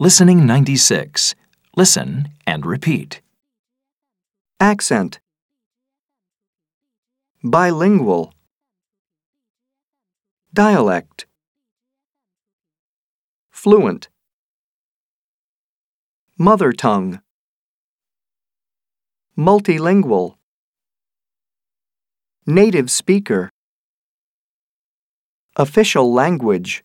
Listening 96. Listen and repeat. Accent. Bilingual. Dialect. Fluent. Mother tongue. Multilingual. Native speaker. Official language.